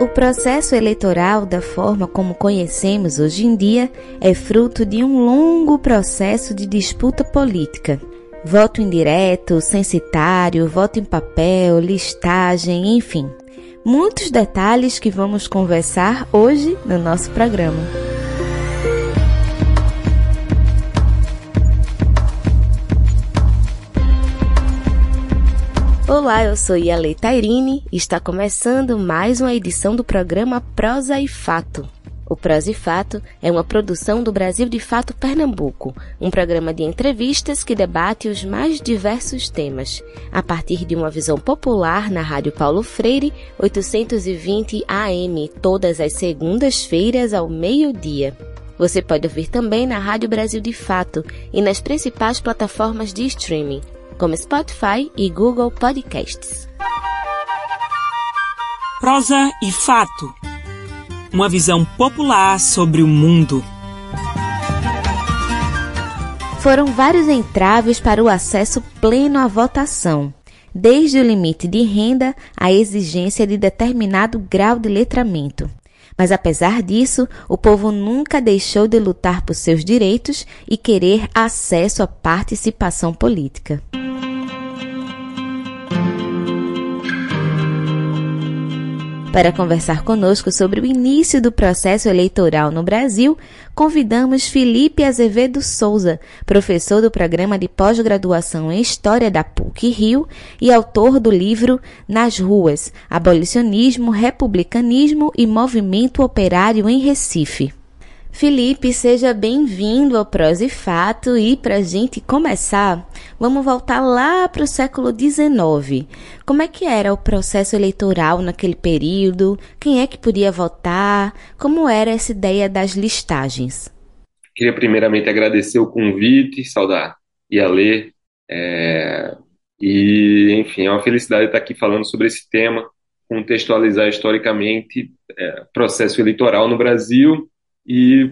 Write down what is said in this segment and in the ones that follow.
O processo eleitoral, da forma como conhecemos hoje em dia, é fruto de um longo processo de disputa política. Voto indireto, censitário, voto em papel, listagem, enfim. Muitos detalhes que vamos conversar hoje no nosso programa. Olá, eu sou Yale Tairine e está começando mais uma edição do programa Prosa e Fato. O Prosa e Fato é uma produção do Brasil de Fato Pernambuco, um programa de entrevistas que debate os mais diversos temas, a partir de uma visão popular na Rádio Paulo Freire, 820 AM, todas as segundas-feiras ao meio-dia. Você pode ouvir também na Rádio Brasil de Fato e nas principais plataformas de streaming como Spotify e Google Podcasts. Prosa e fato. Uma visão popular sobre o mundo. Foram vários entraves para o acesso pleno à votação, desde o limite de renda à exigência de determinado grau de letramento. Mas apesar disso, o povo nunca deixou de lutar por seus direitos e querer acesso à participação política. Para conversar conosco sobre o início do processo eleitoral no Brasil, convidamos Felipe Azevedo Souza, professor do programa de pós-graduação em História da PUC Rio e autor do livro Nas Ruas: Abolicionismo, Republicanismo e Movimento Operário em Recife. Felipe, seja bem-vindo ao Prós e Fato e para a gente começar, vamos voltar lá para o século XIX. Como é que era o processo eleitoral naquele período? Quem é que podia votar? Como era essa ideia das listagens? Queria primeiramente agradecer o convite, saudar e a ler. É... E, enfim, é uma felicidade estar aqui falando sobre esse tema, contextualizar historicamente é, processo eleitoral no Brasil e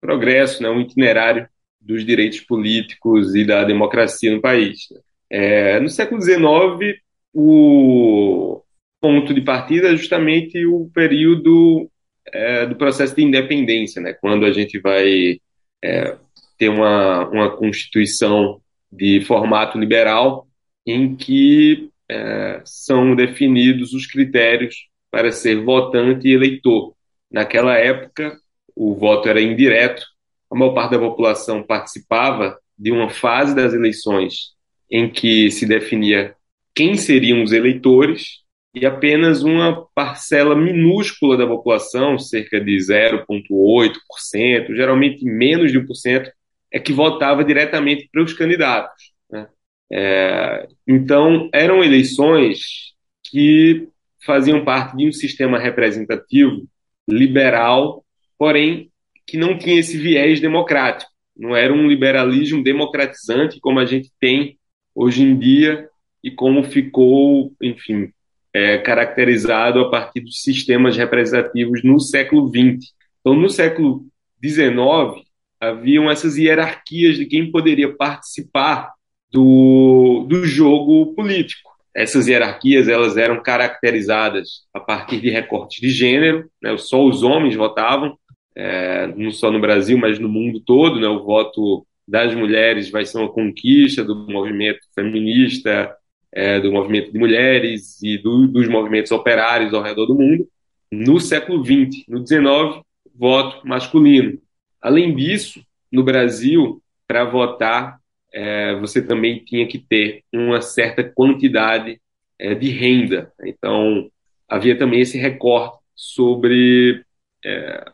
progresso, né, um itinerário dos direitos políticos e da democracia no país. É, no século XIX, o ponto de partida é justamente o período é, do processo de independência, né, quando a gente vai é, ter uma, uma constituição de formato liberal em que é, são definidos os critérios para ser votante e eleitor. Naquela época, o voto era indireto, a maior parte da população participava de uma fase das eleições em que se definia quem seriam os eleitores e apenas uma parcela minúscula da população, cerca de 0,8%, geralmente menos de 1%, é que votava diretamente para os candidatos. Né? É, então, eram eleições que faziam parte de um sistema representativo liberal porém que não tinha esse viés democrático. Não era um liberalismo democratizante como a gente tem hoje em dia e como ficou, enfim, é, caracterizado a partir dos sistemas representativos no século XX. Então, no século XIX, haviam essas hierarquias de quem poderia participar do, do jogo político. Essas hierarquias elas eram caracterizadas a partir de recortes de gênero, né? só os homens votavam, é, não só no Brasil, mas no mundo todo, né? O voto das mulheres vai ser uma conquista do movimento feminista, é, do movimento de mulheres e do, dos movimentos operários ao redor do mundo. No século XX, no XIX, voto masculino. Além disso, no Brasil, para votar, é, você também tinha que ter uma certa quantidade é, de renda. Então, havia também esse recorte sobre é,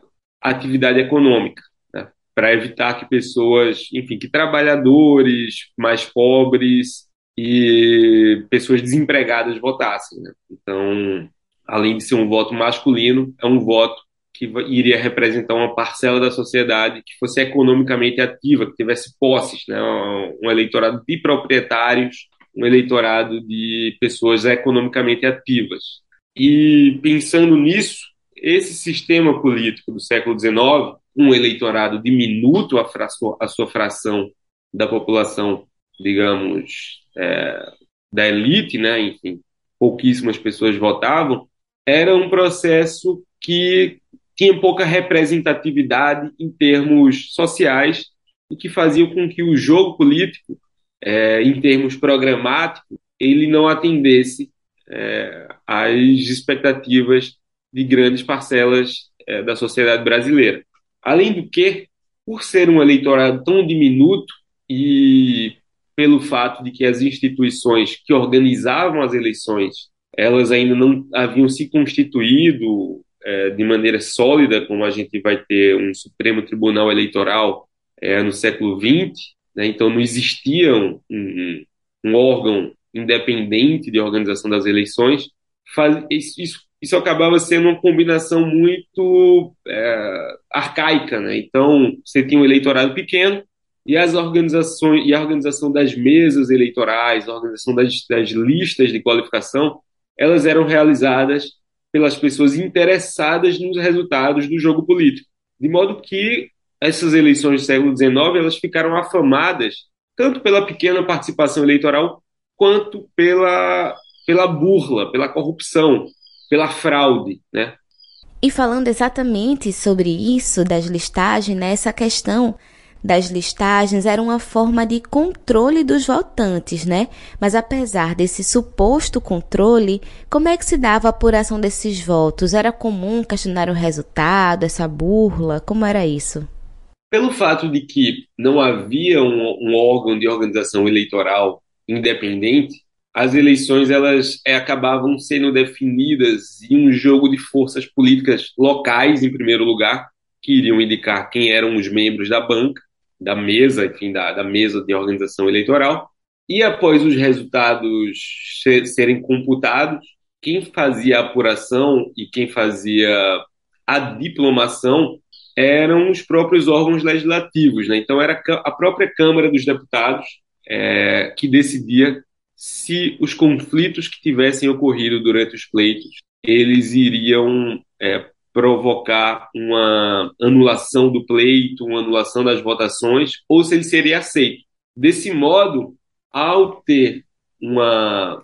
atividade econômica, né? para evitar que pessoas, enfim, que trabalhadores mais pobres e pessoas desempregadas votassem. Né? Então, além de ser um voto masculino, é um voto que iria representar uma parcela da sociedade que fosse economicamente ativa, que tivesse posses, né? um eleitorado de proprietários, um eleitorado de pessoas economicamente ativas. E pensando nisso, esse sistema político do século XIX, um eleitorado diminuto a, fração, a sua fração da população, digamos, é, da elite, né? enfim, pouquíssimas pessoas votavam, era um processo que tinha pouca representatividade em termos sociais, o que fazia com que o jogo político, é, em termos programáticos, ele não atendesse é, às expectativas de grandes parcelas é, da sociedade brasileira. Além do que, por ser um eleitorado tão diminuto e pelo fato de que as instituições que organizavam as eleições elas ainda não haviam se constituído é, de maneira sólida, como a gente vai ter um Supremo Tribunal Eleitoral é, no século XX, né? então não existia um, um, um, órgão independente de organização das eleições, faz, isso, isso acabava sendo uma combinação muito é, arcaica, né? Então você tinha um eleitorado pequeno e as organizações e a organização das mesas eleitorais, a organização das, das listas de qualificação elas eram realizadas pelas pessoas interessadas nos resultados do jogo político. De modo que essas eleições do século XIX elas ficaram afamadas tanto pela pequena participação eleitoral quanto pela, pela burla, pela corrupção, pela fraude, né? E falando exatamente sobre isso, das listagens, né, questão das listagens era uma forma de controle dos votantes, né? Mas apesar desse suposto controle, como é que se dava a apuração desses votos? Era comum questionar o resultado, essa burla? Como era isso? Pelo fato de que não havia um, um órgão de organização eleitoral independente, as eleições elas é, acabavam sendo definidas em um jogo de forças políticas locais, em primeiro lugar, que iriam indicar quem eram os membros da banca, da mesa, enfim, da, da mesa de organização eleitoral. E após os resultados serem computados, quem fazia a apuração e quem fazia a diplomação eram os próprios órgãos legislativos. Né? Então, era a própria Câmara dos Deputados é, que decidia se os conflitos que tivessem ocorrido durante os pleitos eles iriam é, provocar uma anulação do pleito, uma anulação das votações, ou se ele seria aceito. Desse modo, ao ter uma,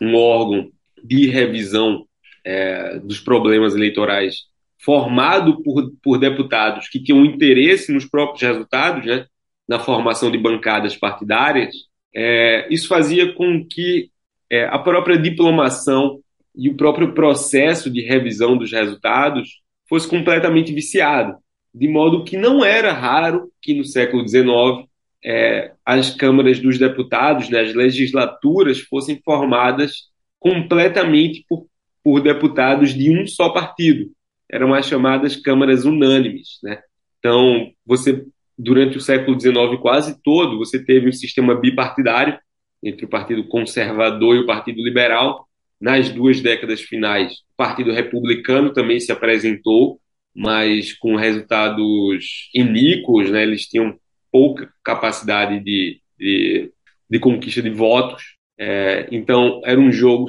um órgão de revisão é, dos problemas eleitorais formado por, por deputados que tinham interesse nos próprios resultados, né, na formação de bancadas partidárias, é, isso fazia com que é, a própria diplomação e o próprio processo de revisão dos resultados fosse completamente viciado, de modo que não era raro que no século XIX é, as câmaras dos deputados, né, as legislaturas fossem formadas completamente por, por deputados de um só partido. Eram as chamadas câmaras unânimes. Né? Então, você durante o século XIX quase todo, você teve um sistema bipartidário entre o Partido Conservador e o Partido Liberal, nas duas décadas finais, o Partido Republicano também se apresentou, mas com resultados iníquos, né? eles tinham pouca capacidade de, de, de conquista de votos. É, então, era um jogo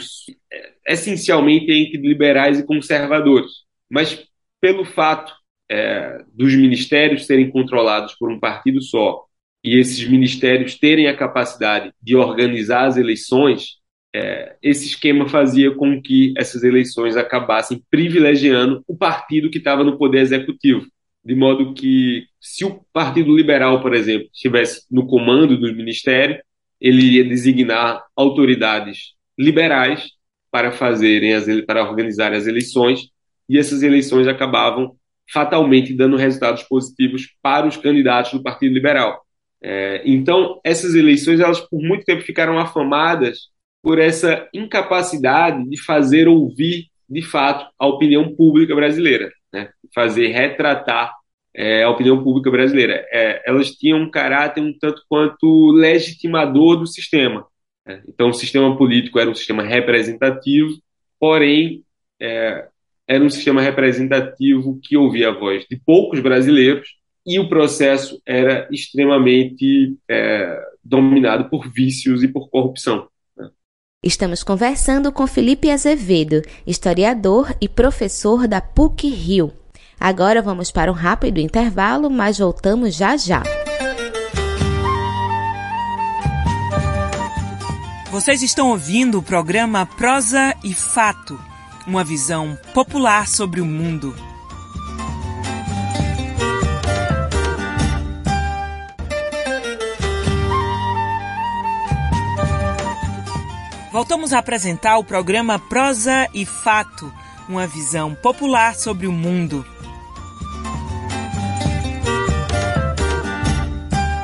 é, essencialmente entre liberais e conservadores. Mas, pelo fato é, dos ministérios serem controlados por um partido só e esses ministérios terem a capacidade de organizar as eleições, é, esse esquema fazia com que essas eleições acabassem privilegiando o partido que estava no poder executivo. De modo que, se o Partido Liberal, por exemplo, estivesse no comando do ministério, ele iria designar autoridades liberais para fazerem as, para organizarem as eleições, e essas eleições acabavam fatalmente dando resultados positivos para os candidatos do Partido Liberal. É, então, essas eleições, elas por muito tempo ficaram afamadas por essa incapacidade de fazer ouvir, de fato, a opinião pública brasileira, né? fazer retratar é, a opinião pública brasileira. É, elas tinham um caráter um tanto quanto legitimador do sistema. Né? Então, o sistema político era um sistema representativo, porém, é, era um sistema representativo que ouvia a voz de poucos brasileiros e o processo era extremamente é, dominado por vícios e por corrupção. Estamos conversando com Felipe Azevedo, historiador e professor da PUC Rio. Agora vamos para um rápido intervalo, mas voltamos já já. Vocês estão ouvindo o programa Prosa e Fato, uma visão popular sobre o mundo. Voltamos a apresentar o programa Prosa e Fato, uma visão popular sobre o mundo.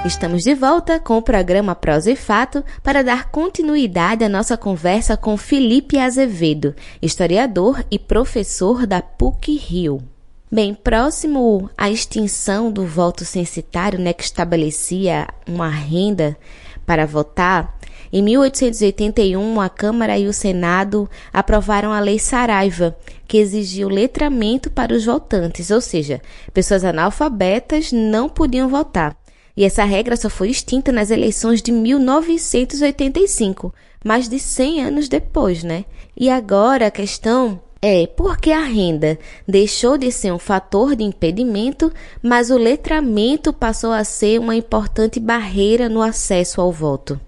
Estamos de volta com o programa Prosa e Fato para dar continuidade à nossa conversa com Felipe Azevedo, historiador e professor da PUC Rio. Bem, próximo à extinção do voto censitário, né, que estabelecia uma renda para votar, em 1881 a Câmara e o Senado aprovaram a Lei Saraiva, que exigiu letramento para os votantes, ou seja, pessoas analfabetas não podiam votar. E essa regra só foi extinta nas eleições de 1985, mais de 100 anos depois, né? E agora a questão é por que a renda deixou de ser um fator de impedimento, mas o letramento passou a ser uma importante barreira no acesso ao voto?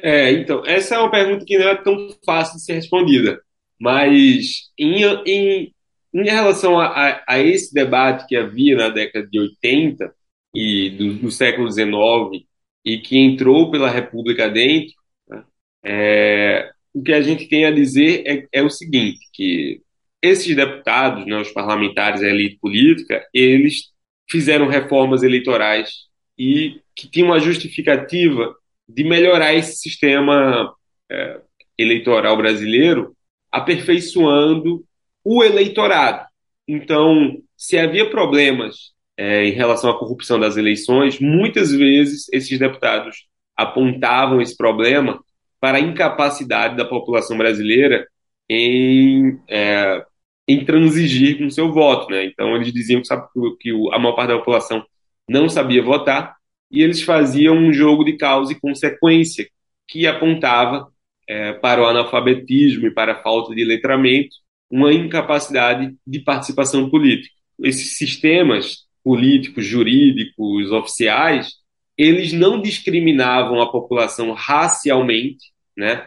É, então, essa é uma pergunta que não é tão fácil de ser respondida, mas em, em, em relação a, a, a esse debate que havia na década de 80, e do, do século XIX e que entrou pela República dentro, né, é, o que a gente tem a dizer é, é, o seguinte, que esses deputados, né, os parlamentares, a elite política, eles fizeram reformas eleitorais e que tinham uma justificativa de melhorar esse sistema é, eleitoral brasileiro, aperfeiçoando o eleitorado. Então, se havia problemas é, em relação à corrupção das eleições, muitas vezes esses deputados apontavam esse problema para a incapacidade da população brasileira em, é, em transigir com seu voto. Né? Então, eles diziam que, sabe, que a maior parte da população não sabia votar e eles faziam um jogo de causa e consequência que apontava é, para o analfabetismo e para a falta de letramento uma incapacidade de participação política. Esses sistemas políticos, jurídicos, oficiais, eles não discriminavam a população racialmente, né?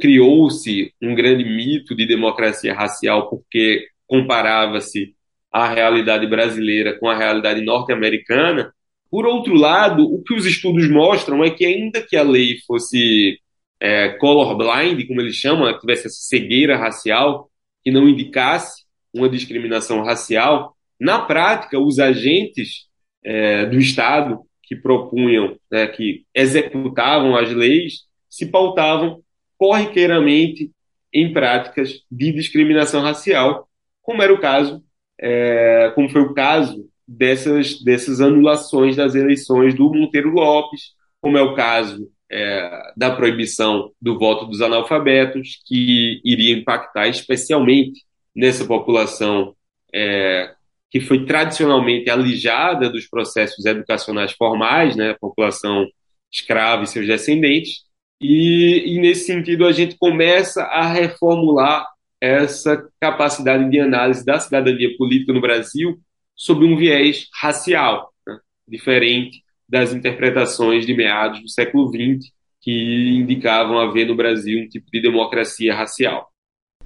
Criou-se um grande mito de democracia racial porque comparava-se a realidade brasileira com a realidade norte-americana. Por outro lado, o que os estudos mostram é que ainda que a lei fosse é, colorblind, como eles chamam, tivesse essa cegueira racial que não indicasse uma discriminação racial, na prática, os agentes é, do Estado que propunham, né, que executavam as leis, se pautavam corriqueiramente em práticas de discriminação racial, como era o caso, é, como foi o caso dessas, dessas anulações das eleições do Monteiro Lopes, como é o caso é, da proibição do voto dos analfabetos, que iria impactar especialmente nessa população é, que foi tradicionalmente alijada dos processos educacionais formais, né, a população escrava e seus descendentes, e, e, nesse sentido a gente começa a reformular essa capacidade de análise da cidadania política no Brasil sob um viés racial, né, diferente das interpretações de meados do século XX que indicavam haver no Brasil um tipo de democracia racial.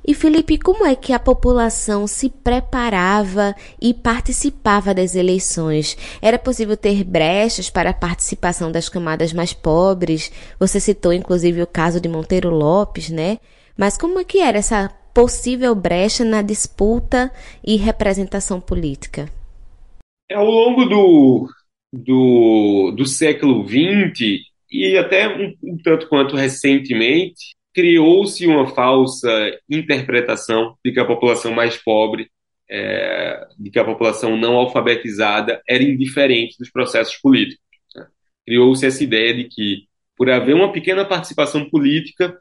E Felipe, como é que a população se preparava e participava das eleições? Era possível ter brechas para a participação das camadas mais pobres? Você citou inclusive o caso de Monteiro Lopes, né? Mas como é que era essa possível brecha na disputa e representação política? Ao longo do, do, do século XX e até um, um tanto quanto recentemente, criou-se uma falsa interpretação de que a população mais pobre, é, de que a população não alfabetizada era indiferente dos processos políticos. Né? Criou-se essa ideia de que, por haver uma pequena participação política,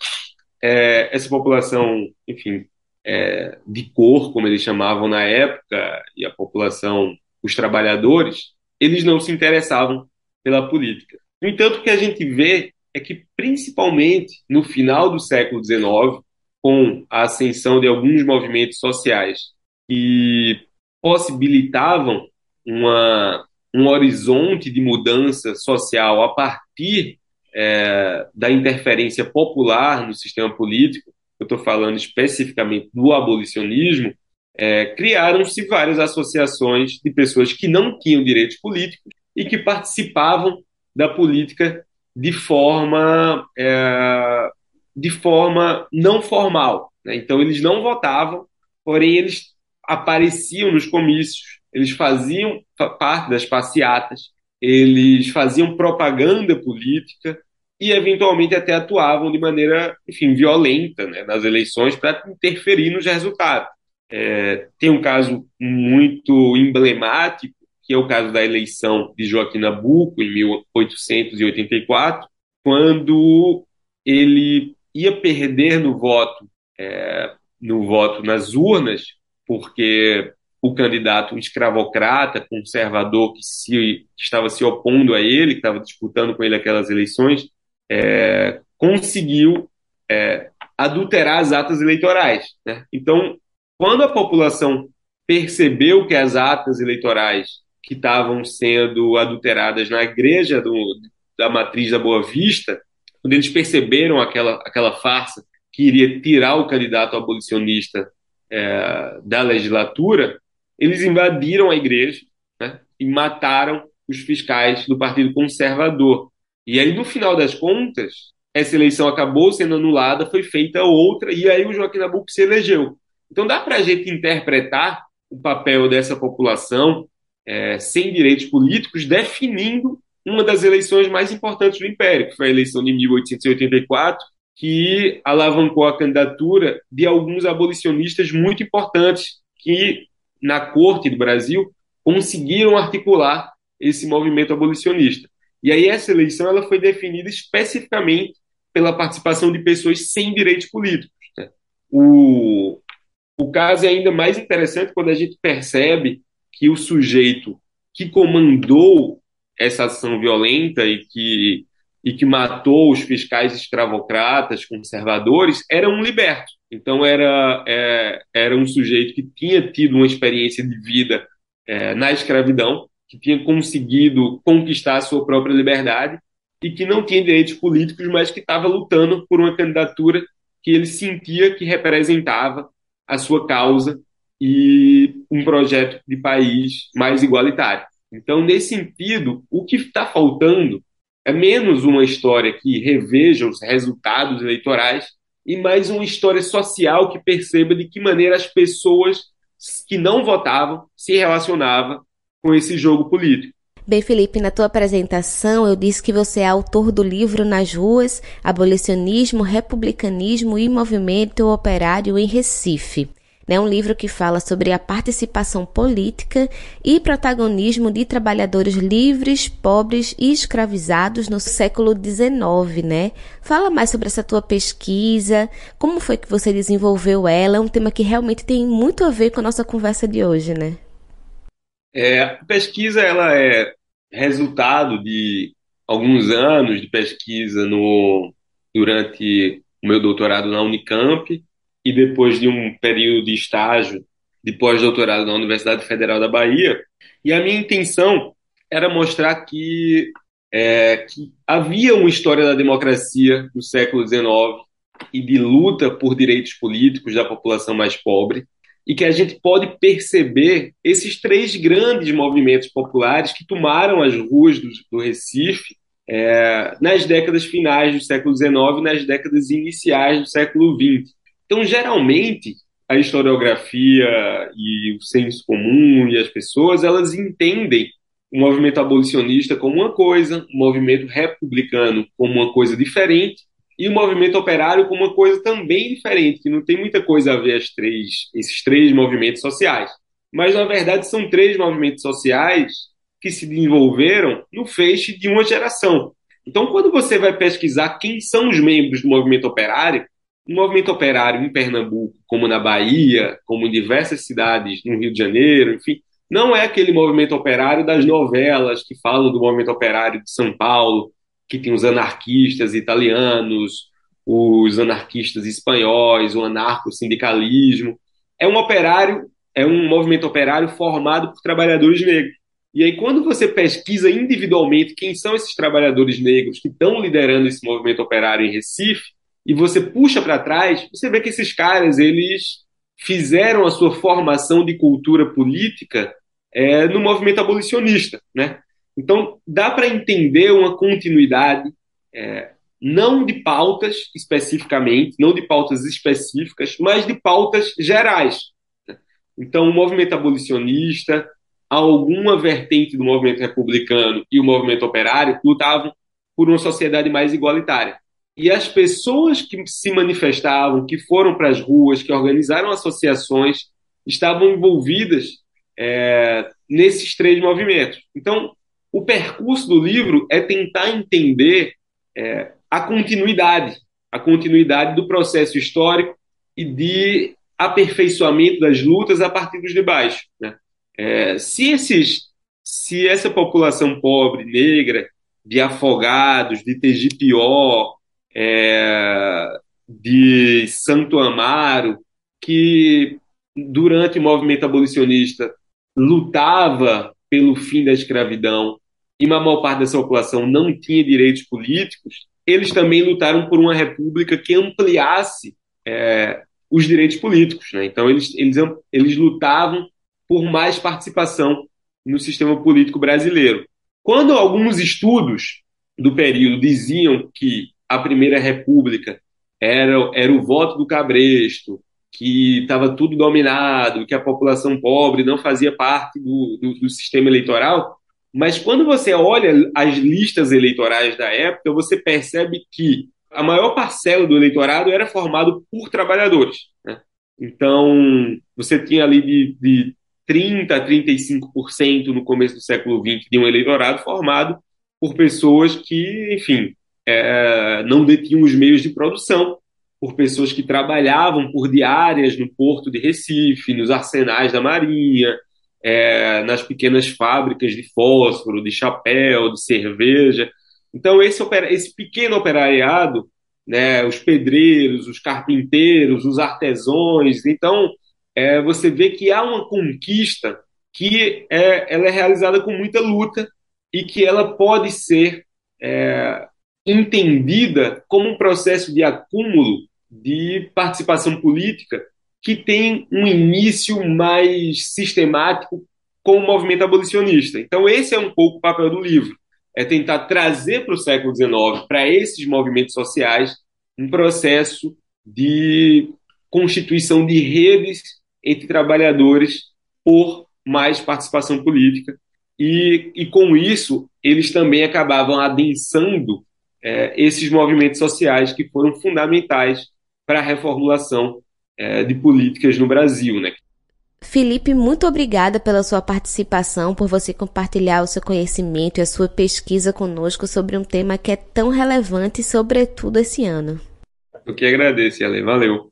é, essa população, enfim, é, de cor, como eles chamavam na época, e a população, os trabalhadores, eles não se interessavam pela política. No entanto, o que a gente vê é que, principalmente no final do século XIX, com a ascensão de alguns movimentos sociais que possibilitavam uma, um horizonte de mudança social a partir é, da interferência popular no sistema político, eu estou falando especificamente do abolicionismo, é, criaram-se várias associações de pessoas que não tinham direitos políticos e que participavam da política de forma, é, de forma não formal. Né? Então, eles não votavam, porém, eles apareciam nos comícios, eles faziam parte das passeatas, eles faziam propaganda política e, eventualmente, até atuavam de maneira, enfim, violenta né, nas eleições para interferir nos resultados. É, tem um caso muito emblemático, que é o caso da eleição de Joaquim Nabuco, em 1884, quando ele ia perder no voto, é, no voto nas urnas, porque o candidato escravocrata, conservador, que, se, que estava se opondo a ele, que estava disputando com ele aquelas eleições, é, conseguiu é, adulterar as atas eleitorais. Né? Então, quando a população percebeu que as atas eleitorais que estavam sendo adulteradas na igreja do, da matriz da Boa Vista, quando eles perceberam aquela, aquela farsa que iria tirar o candidato abolicionista é, da legislatura, eles invadiram a igreja né, e mataram os fiscais do Partido Conservador. E aí, no final das contas, essa eleição acabou sendo anulada, foi feita outra, e aí o Joaquim Nabuco se elegeu. Então dá para a gente interpretar o papel dessa população é, sem direitos políticos definindo uma das eleições mais importantes do Império, que foi a eleição de 1884, que alavancou a candidatura de alguns abolicionistas muito importantes que, na corte do Brasil, conseguiram articular esse movimento abolicionista. E aí essa eleição ela foi definida especificamente pela participação de pessoas sem direitos políticos. Né? O, o caso é ainda mais interessante quando a gente percebe que o sujeito que comandou essa ação violenta e que, e que matou os fiscais escravocratas, conservadores, era um liberto. Então, era, é, era um sujeito que tinha tido uma experiência de vida é, na escravidão, que tinha conseguido conquistar a sua própria liberdade e que não tinha direitos políticos, mas que estava lutando por uma candidatura que ele sentia que representava a sua causa e um projeto de país mais igualitário. Então, nesse sentido, o que está faltando é menos uma história que reveja os resultados eleitorais e mais uma história social que perceba de que maneira as pessoas que não votavam se relacionavam com esse jogo político. Bem, Felipe, na tua apresentação eu disse que você é autor do livro Nas Ruas, Abolicionismo, Republicanismo e Movimento Operário em Recife. É um livro que fala sobre a participação política e protagonismo de trabalhadores livres, pobres e escravizados no século XIX, né? Fala mais sobre essa tua pesquisa, como foi que você desenvolveu ela, é um tema que realmente tem muito a ver com a nossa conversa de hoje, né? É, a pesquisa ela é resultado de alguns anos de pesquisa no, durante o meu doutorado na Unicamp e depois de um período de estágio de pós-doutorado na Universidade Federal da Bahia. E a minha intenção era mostrar que, é, que havia uma história da democracia no século XIX e de luta por direitos políticos da população mais pobre, e que a gente pode perceber esses três grandes movimentos populares que tomaram as ruas do, do Recife é, nas décadas finais do século XIX e nas décadas iniciais do século XX. Então, geralmente, a historiografia e o senso comum e as pessoas, elas entendem o movimento abolicionista como uma coisa, o movimento republicano como uma coisa diferente, e o movimento operário como uma coisa também diferente, que não tem muita coisa a ver as três, esses três movimentos sociais. Mas, na verdade, são três movimentos sociais que se desenvolveram no feixe de uma geração. Então, quando você vai pesquisar quem são os membros do movimento operário, o movimento operário em Pernambuco, como na Bahia, como em diversas cidades no Rio de Janeiro, enfim, não é aquele movimento operário das novelas que falam do movimento operário de São Paulo, que tem os anarquistas italianos, os anarquistas espanhóis, o anarco-sindicalismo. É um operário, é um movimento operário formado por trabalhadores negros. E aí, quando você pesquisa individualmente quem são esses trabalhadores negros que estão liderando esse movimento operário em Recife, e você puxa para trás, você vê que esses caras eles fizeram a sua formação de cultura política é, no movimento abolicionista, né? Então dá para entender uma continuidade, é, não de pautas especificamente, não de pautas específicas, mas de pautas gerais. Né? Então o movimento abolicionista, alguma vertente do movimento republicano e o movimento operário lutavam por uma sociedade mais igualitária. E as pessoas que se manifestavam, que foram para as ruas, que organizaram associações, estavam envolvidas é, nesses três movimentos. Então, o percurso do livro é tentar entender é, a continuidade, a continuidade do processo histórico e de aperfeiçoamento das lutas a partir dos debates. Né? É, se esses, se essa população pobre, negra, de afogados, de Tegipió, é, de Santo Amaro, que durante o movimento abolicionista lutava pelo fim da escravidão e uma maior parte dessa população não tinha direitos políticos, eles também lutaram por uma república que ampliasse é, os direitos políticos. Né? Então, eles, eles, eles lutavam por mais participação no sistema político brasileiro. Quando alguns estudos do período diziam que a Primeira República era, era o voto do cabresto, que estava tudo dominado, que a população pobre não fazia parte do, do, do, sistema eleitoral. Mas quando você olha as listas eleitorais da época, você percebe que a maior parcela do eleitorado era formado por trabalhadores. Né? Então, você tinha ali de, de 30% a 35% no começo do século XX de um eleitorado formado por pessoas que, enfim, é, não detinham os meios de produção, por pessoas que trabalhavam por diárias no porto de Recife, nos arsenais da Marinha, é, nas pequenas fábricas de fósforo, de chapéu, de cerveja. Então, esse, esse pequeno operariado, né, os pedreiros, os carpinteiros, os artesãos, então, é, você vê que há uma conquista que é, ela é realizada com muita luta e que ela pode ser é, entendida como um processo de acúmulo de participação política que tem um início mais sistemático com o movimento abolicionista. Então, esse é um pouco o papel do livro, é tentar trazer para o século XIX, para esses movimentos sociais, um processo de constituição de redes entre trabalhadores por mais participação política. E, e com isso, eles também acabavam adensando é, esses movimentos sociais que foram fundamentais para a reformulação é, de políticas no Brasil. Né? Felipe, muito obrigada pela sua participação, por você compartilhar o seu conhecimento e a sua pesquisa conosco sobre um tema que é tão relevante, sobretudo esse ano. Eu que agradeço, Ale. Valeu.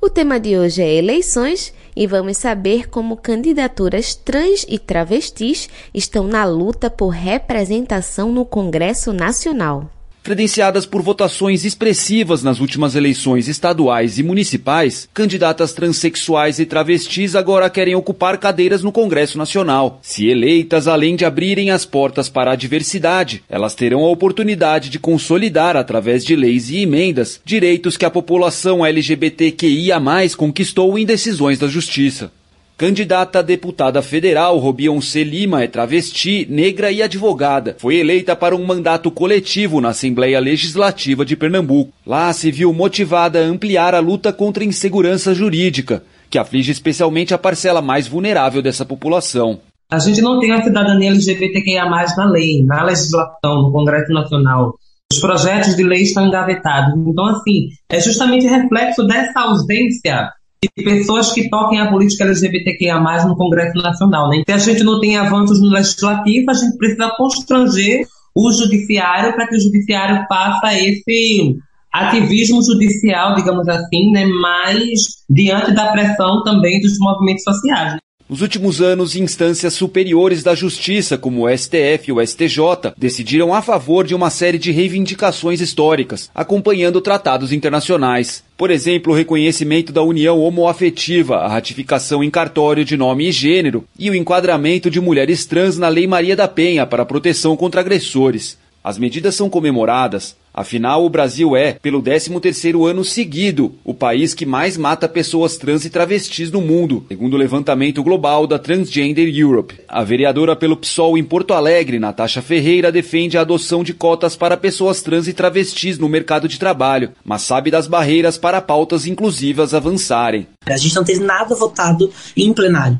O tema de hoje é eleições e vamos saber como candidaturas trans e travestis estão na luta por representação no Congresso Nacional credenciadas por votações expressivas nas últimas eleições estaduais e municipais, candidatas transexuais e travestis agora querem ocupar cadeiras no Congresso Nacional. Se eleitas, além de abrirem as portas para a diversidade, elas terão a oportunidade de consolidar, através de leis e emendas, direitos que a população LGBTQIA conquistou em decisões da Justiça. Candidata a deputada federal, Robionce Lima é travesti, negra e advogada. Foi eleita para um mandato coletivo na Assembleia Legislativa de Pernambuco. Lá se viu motivada a ampliar a luta contra a insegurança jurídica, que aflige especialmente a parcela mais vulnerável dessa população. A gente não tem a cidadania LGBTQIA na lei, na legislação, no Congresso Nacional. Os projetos de lei estão engavetados. Então, assim, é justamente reflexo dessa ausência de pessoas que toquem a política LGBTQIA+, no Congresso Nacional. Né? Se a gente não tem avanços no Legislativo, a gente precisa constranger o Judiciário para que o Judiciário faça esse ativismo judicial, digamos assim, né, mas diante da pressão também dos movimentos sociais. Nos últimos anos, instâncias superiores da justiça, como o STF e o STJ, decidiram a favor de uma série de reivindicações históricas, acompanhando tratados internacionais. Por exemplo, o reconhecimento da união homoafetiva, a ratificação em cartório de nome e gênero e o enquadramento de mulheres trans na Lei Maria da Penha para proteção contra agressores. As medidas são comemoradas, Afinal, o Brasil é, pelo 13º ano seguido, o país que mais mata pessoas trans e travestis no mundo, segundo o levantamento global da Transgender Europe. A vereadora pelo PSOL em Porto Alegre, Natasha Ferreira, defende a adoção de cotas para pessoas trans e travestis no mercado de trabalho, mas sabe das barreiras para pautas inclusivas avançarem. A gente não tem nada votado em plenário.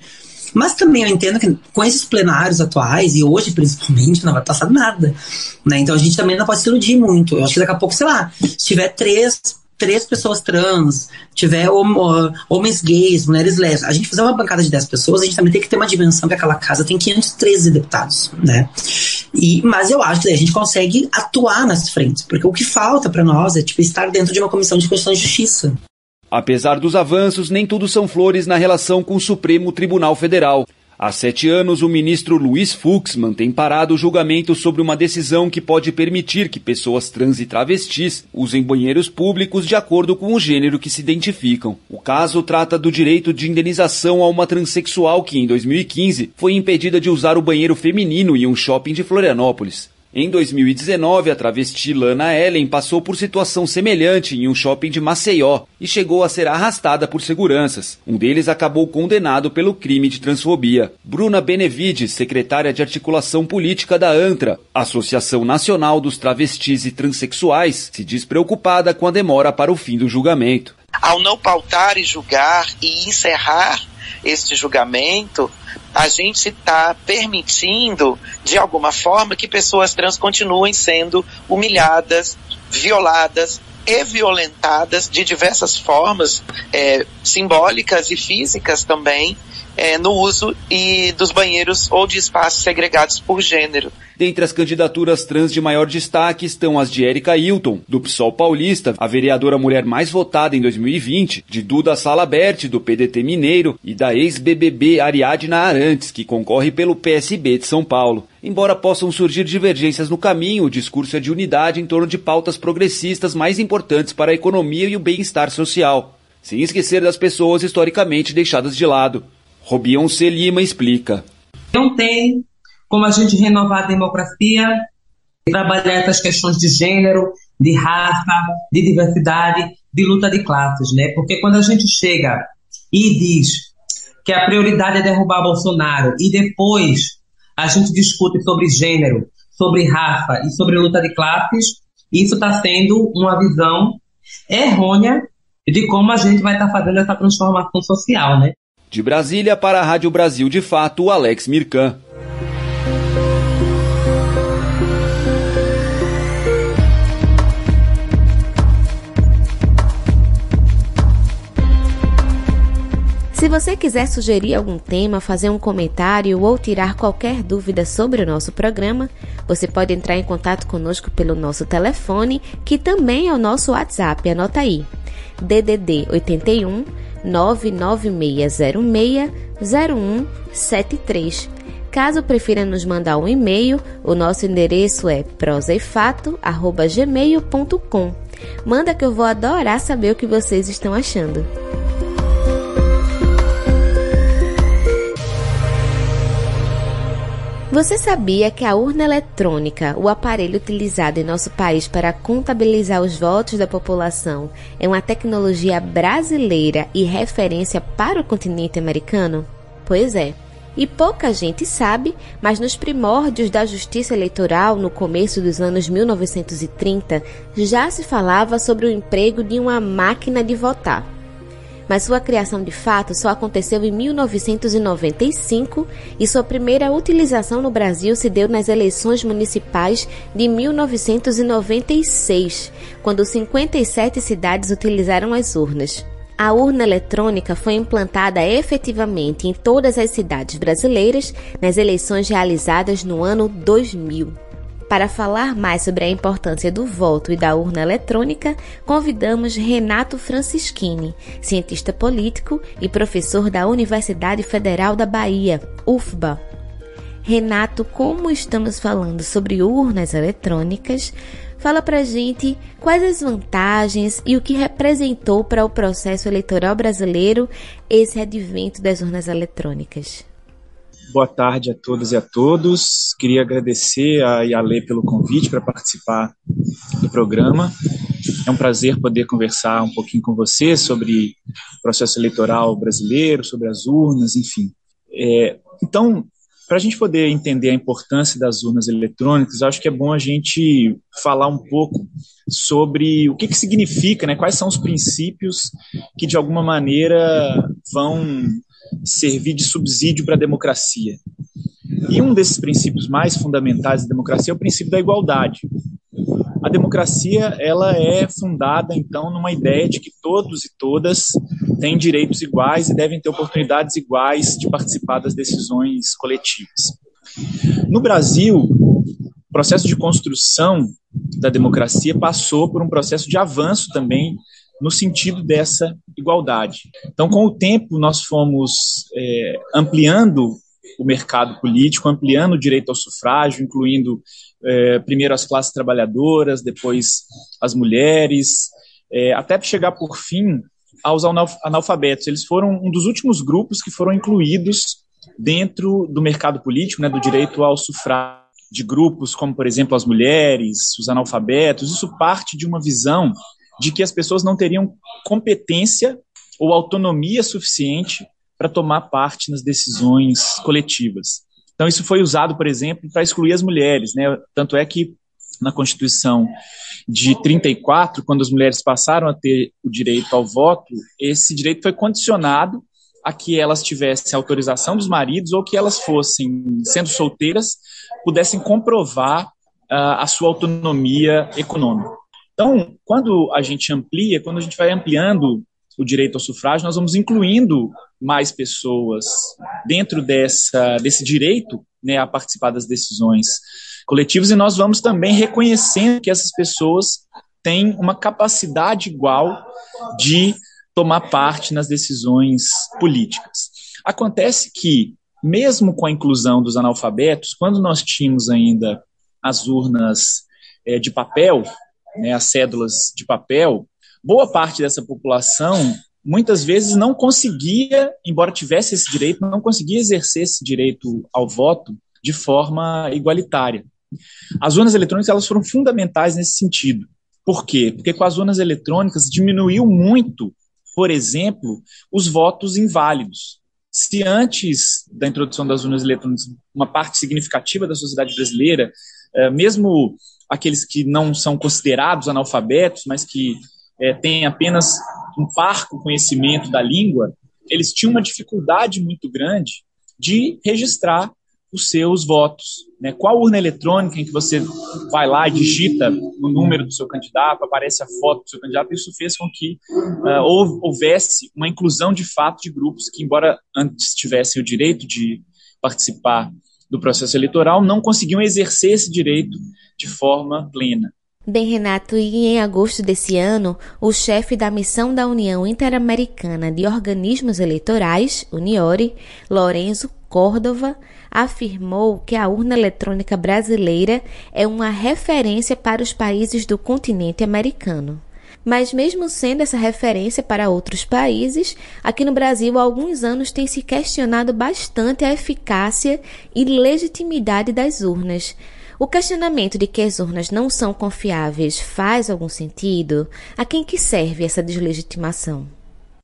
Mas também eu entendo que com esses plenários atuais, e hoje principalmente, não vai passar nada. Né? Então a gente também não pode se iludir muito. Eu acho que daqui a pouco, sei lá, se tiver três três pessoas trans, tiver homens gays, mulheres lésbicas, a gente fazer uma bancada de 10 pessoas, a gente também tem que ter uma dimensão que aquela casa tem 513 deputados, né? E, mas eu acho que a gente consegue atuar nas frentes, porque o que falta para nós é tipo, estar dentro de uma comissão de Constituição e Justiça. Apesar dos avanços, nem tudo são flores na relação com o Supremo Tribunal Federal. Há sete anos, o ministro Luiz Fux mantém parado o julgamento sobre uma decisão que pode permitir que pessoas trans e travestis usem banheiros públicos de acordo com o gênero que se identificam. O caso trata do direito de indenização a uma transexual que, em 2015, foi impedida de usar o banheiro feminino em um shopping de Florianópolis. Em 2019, a travesti Lana Ellen passou por situação semelhante em um shopping de Maceió e chegou a ser arrastada por seguranças. Um deles acabou condenado pelo crime de transfobia. Bruna Benevides, secretária de articulação política da ANTRA, Associação Nacional dos Travestis e Transsexuais, se diz preocupada com a demora para o fim do julgamento. Ao não pautar e julgar e encerrar este julgamento, a gente está permitindo, de alguma forma, que pessoas trans continuem sendo humilhadas, violadas e violentadas de diversas formas, é, simbólicas e físicas também, é, no uso e dos banheiros ou de espaços segregados por gênero. Dentre as candidaturas trans de maior destaque estão as de Erika Hilton, do PSOL paulista, a vereadora mulher mais votada em 2020, de Duda Salabert, do PDT Mineiro, e da ex-BBB Ariadna Arantes, que concorre pelo PSB de São Paulo. Embora possam surgir divergências no caminho, o discurso é de unidade em torno de pautas progressistas mais importantes para a economia e o bem-estar social, sem esquecer das pessoas historicamente deixadas de lado. Robion C. Lima explica. Não tem como a gente renovar a democracia, trabalhar essas questões de gênero, de raça, de diversidade, de luta de classes, né? Porque quando a gente chega e diz que a prioridade é derrubar Bolsonaro e depois a gente discute sobre gênero, sobre raça e sobre luta de classes, isso está sendo uma visão errônea de como a gente vai estar tá fazendo essa transformação social, né? De Brasília para a Rádio Brasil de Fato, Alex Mirkan. Se você quiser sugerir algum tema, fazer um comentário ou tirar qualquer dúvida sobre o nosso programa, você pode entrar em contato conosco pelo nosso telefone, que também é o nosso WhatsApp. Anota aí: DDD 81 99606 0173. Caso prefira nos mandar um e-mail, o nosso endereço é prosaefato@gmail.com. Manda que eu vou adorar saber o que vocês estão achando. Você sabia que a urna eletrônica, o aparelho utilizado em nosso país para contabilizar os votos da população, é uma tecnologia brasileira e referência para o continente americano? Pois é. E pouca gente sabe, mas nos primórdios da justiça eleitoral, no começo dos anos 1930, já se falava sobre o emprego de uma máquina de votar mas sua criação de fato só aconteceu em 1995 e sua primeira utilização no Brasil se deu nas eleições municipais de 1996, quando 57 cidades utilizaram as urnas. A urna eletrônica foi implantada efetivamente em todas as cidades brasileiras nas eleições realizadas no ano 2000. Para falar mais sobre a importância do voto e da urna eletrônica, convidamos Renato Francischini, cientista político e professor da Universidade Federal da Bahia, UFBA. Renato, como estamos falando sobre urnas eletrônicas, fala pra gente quais as vantagens e o que representou para o processo eleitoral brasileiro esse advento das urnas eletrônicas. Boa tarde a todas e a todos. Queria agradecer a Yale pelo convite para participar do programa. É um prazer poder conversar um pouquinho com você sobre o processo eleitoral brasileiro, sobre as urnas, enfim. É, então, para a gente poder entender a importância das urnas eletrônicas, acho que é bom a gente falar um pouco sobre o que, que significa, né, quais são os princípios que, de alguma maneira, vão servir de subsídio para a democracia. E um desses princípios mais fundamentais da democracia é o princípio da igualdade. A democracia ela é fundada então numa ideia de que todos e todas têm direitos iguais e devem ter oportunidades iguais de participar das decisões coletivas. No Brasil, o processo de construção da democracia passou por um processo de avanço também no sentido dessa igualdade. Então, com o tempo, nós fomos é, ampliando o mercado político, ampliando o direito ao sufrágio, incluindo é, primeiro as classes trabalhadoras, depois as mulheres, é, até chegar por fim aos analfabetos. Eles foram um dos últimos grupos que foram incluídos dentro do mercado político, né, do direito ao sufrágio de grupos como, por exemplo, as mulheres, os analfabetos. Isso parte de uma visão de que as pessoas não teriam competência ou autonomia suficiente para tomar parte nas decisões coletivas. Então, isso foi usado, por exemplo, para excluir as mulheres. Né? Tanto é que na Constituição de 34, quando as mulheres passaram a ter o direito ao voto, esse direito foi condicionado a que elas tivessem autorização dos maridos ou que elas fossem, sendo solteiras, pudessem comprovar uh, a sua autonomia econômica. Então, quando a gente amplia, quando a gente vai ampliando o direito ao sufrágio, nós vamos incluindo mais pessoas dentro dessa, desse direito né, a participar das decisões coletivas e nós vamos também reconhecendo que essas pessoas têm uma capacidade igual de tomar parte nas decisões políticas. Acontece que, mesmo com a inclusão dos analfabetos, quando nós tínhamos ainda as urnas é, de papel, né, as cédulas de papel, boa parte dessa população muitas vezes não conseguia, embora tivesse esse direito, não conseguia exercer esse direito ao voto de forma igualitária. As urnas eletrônicas elas foram fundamentais nesse sentido. Por quê? Porque com as urnas eletrônicas diminuiu muito, por exemplo, os votos inválidos. Se antes da introdução das urnas eletrônicas, uma parte significativa da sociedade brasileira, eh, mesmo aqueles que não são considerados analfabetos, mas que é, têm apenas um parco conhecimento da língua, eles tinham uma dificuldade muito grande de registrar os seus votos. Né? Qual urna eletrônica em que você vai lá e digita o número do seu candidato, aparece a foto do seu candidato, isso fez com que uh, houvesse uma inclusão de fato de grupos que, embora antes tivessem o direito de participar do processo eleitoral, não conseguiam exercer esse direito de forma plena. Bem, Renato, e em agosto desse ano, o chefe da Missão da União Interamericana de Organismos Eleitorais, UNIORE, Lorenzo Córdova, afirmou que a urna eletrônica brasileira é uma referência para os países do continente americano. Mas, mesmo sendo essa referência para outros países, aqui no Brasil há alguns anos tem se questionado bastante a eficácia e legitimidade das urnas. O questionamento de que as urnas não são confiáveis faz algum sentido? A quem que serve essa deslegitimação?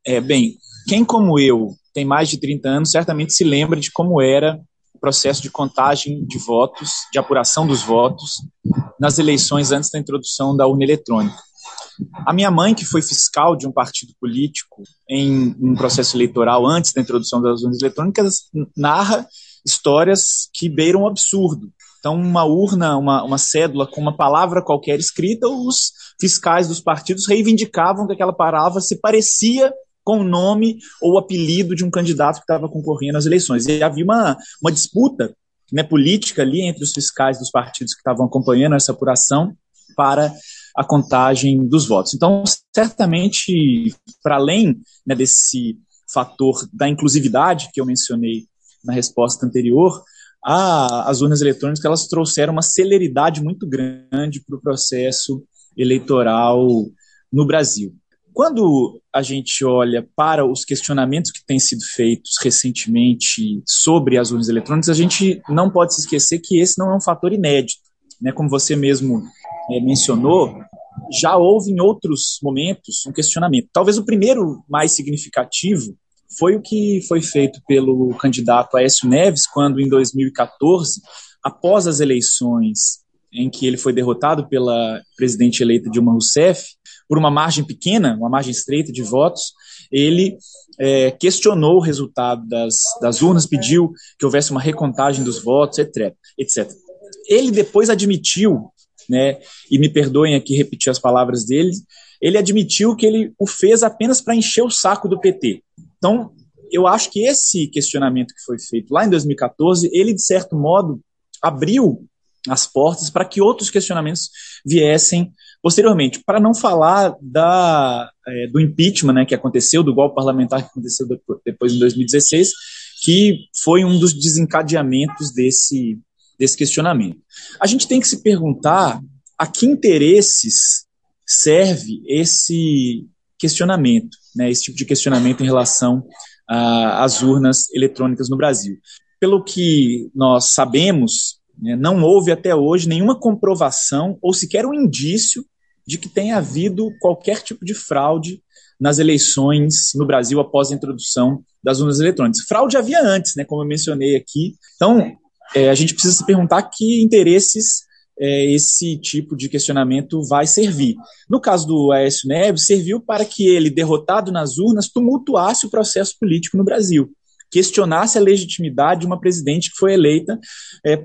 É, bem, quem como eu tem mais de 30 anos certamente se lembra de como era o processo de contagem de votos, de apuração dos votos nas eleições antes da introdução da urna eletrônica. A minha mãe, que foi fiscal de um partido político em um processo eleitoral antes da introdução das urnas eletrônicas, narra histórias que beiram o absurdo. Então, uma urna, uma, uma cédula com uma palavra qualquer escrita, os fiscais dos partidos reivindicavam que aquela palavra se parecia com o nome ou apelido de um candidato que estava concorrendo às eleições. E havia uma, uma disputa né, política ali entre os fiscais dos partidos que estavam acompanhando essa apuração para a contagem dos votos. Então, certamente, para além né, desse fator da inclusividade que eu mencionei na resposta anterior, a, as urnas eletrônicas elas trouxeram uma celeridade muito grande para o processo eleitoral no Brasil. Quando a gente olha para os questionamentos que têm sido feitos recentemente sobre as urnas eletrônicas, a gente não pode se esquecer que esse não é um fator inédito. Né? Como você mesmo é, mencionou, já houve em outros momentos um questionamento. Talvez o primeiro mais significativo foi o que foi feito pelo candidato Aécio Neves, quando em 2014, após as eleições em que ele foi derrotado pela presidente eleita Dilma Rousseff, por uma margem pequena, uma margem estreita de votos, ele é, questionou o resultado das, das urnas, pediu que houvesse uma recontagem dos votos, etc. etc. Ele depois admitiu, né, e me perdoem aqui repetir as palavras dele, ele admitiu que ele o fez apenas para encher o saco do PT. Então, eu acho que esse questionamento que foi feito lá em 2014, ele, de certo modo, abriu as portas para que outros questionamentos viessem posteriormente. Para não falar da, é, do impeachment né, que aconteceu, do golpe parlamentar que aconteceu depois em 2016, que foi um dos desencadeamentos desse, desse questionamento. A gente tem que se perguntar a que interesses serve esse questionamento, né, esse tipo de questionamento em relação às urnas eletrônicas no Brasil. Pelo que nós sabemos, né, não houve até hoje nenhuma comprovação ou sequer um indício de que tenha havido qualquer tipo de fraude nas eleições no Brasil após a introdução das urnas eletrônicas. Fraude havia antes, né, como eu mencionei aqui. Então, é, a gente precisa se perguntar que interesses é, esse tipo de questionamento vai servir. No caso do Aécio Neves, serviu para que ele, derrotado nas urnas, tumultuasse o processo político no Brasil questionasse a legitimidade de uma presidente que foi eleita. É,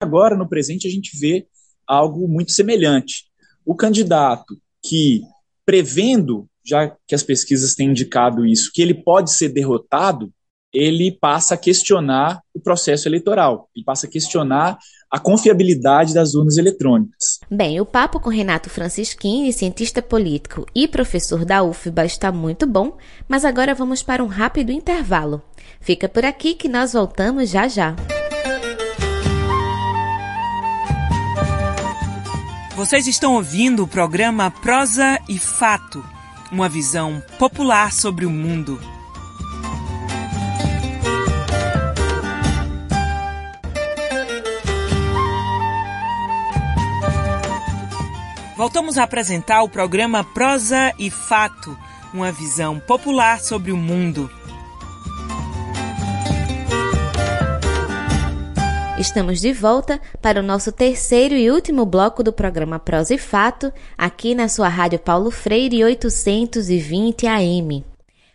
agora, no presente, a gente vê algo muito semelhante. O candidato que, prevendo, já que as pesquisas têm indicado isso, que ele pode ser derrotado, ele passa a questionar o processo eleitoral, ele passa a questionar a confiabilidade das urnas eletrônicas. Bem, o papo com Renato Francisquini, cientista político e professor da UFBA, está muito bom, mas agora vamos para um rápido intervalo. Fica por aqui que nós voltamos já já. Vocês estão ouvindo o programa Prosa e Fato, uma visão popular sobre o mundo. Voltamos a apresentar o programa Prosa e Fato, uma visão popular sobre o mundo. Estamos de volta para o nosso terceiro e último bloco do programa Prosa e Fato, aqui na sua Rádio Paulo Freire 820 AM.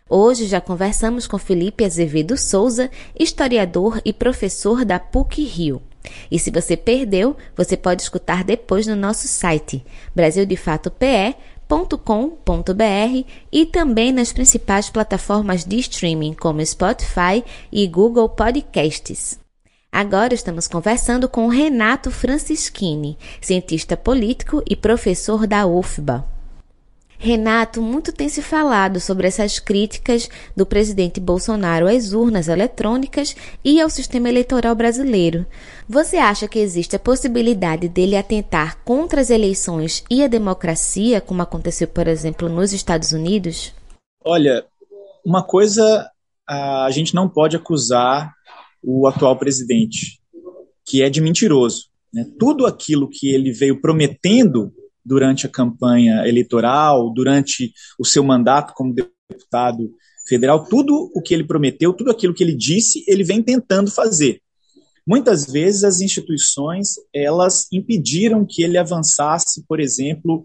Hoje já conversamos com Felipe Azevedo Souza, historiador e professor da PUC Rio. E se você perdeu, você pode escutar depois no nosso site brasildefatope.com.br e também nas principais plataformas de streaming como Spotify e Google Podcasts. Agora estamos conversando com Renato Francischini, cientista político e professor da UFBA. Renato, muito tem se falado sobre essas críticas do presidente Bolsonaro às urnas eletrônicas e ao sistema eleitoral brasileiro. Você acha que existe a possibilidade dele atentar contra as eleições e a democracia, como aconteceu, por exemplo, nos Estados Unidos? Olha, uma coisa a gente não pode acusar o atual presidente, que é de mentiroso. Né? Tudo aquilo que ele veio prometendo durante a campanha eleitoral, durante o seu mandato como deputado federal, tudo o que ele prometeu, tudo aquilo que ele disse, ele vem tentando fazer. Muitas vezes as instituições elas impediram que ele avançasse, por exemplo,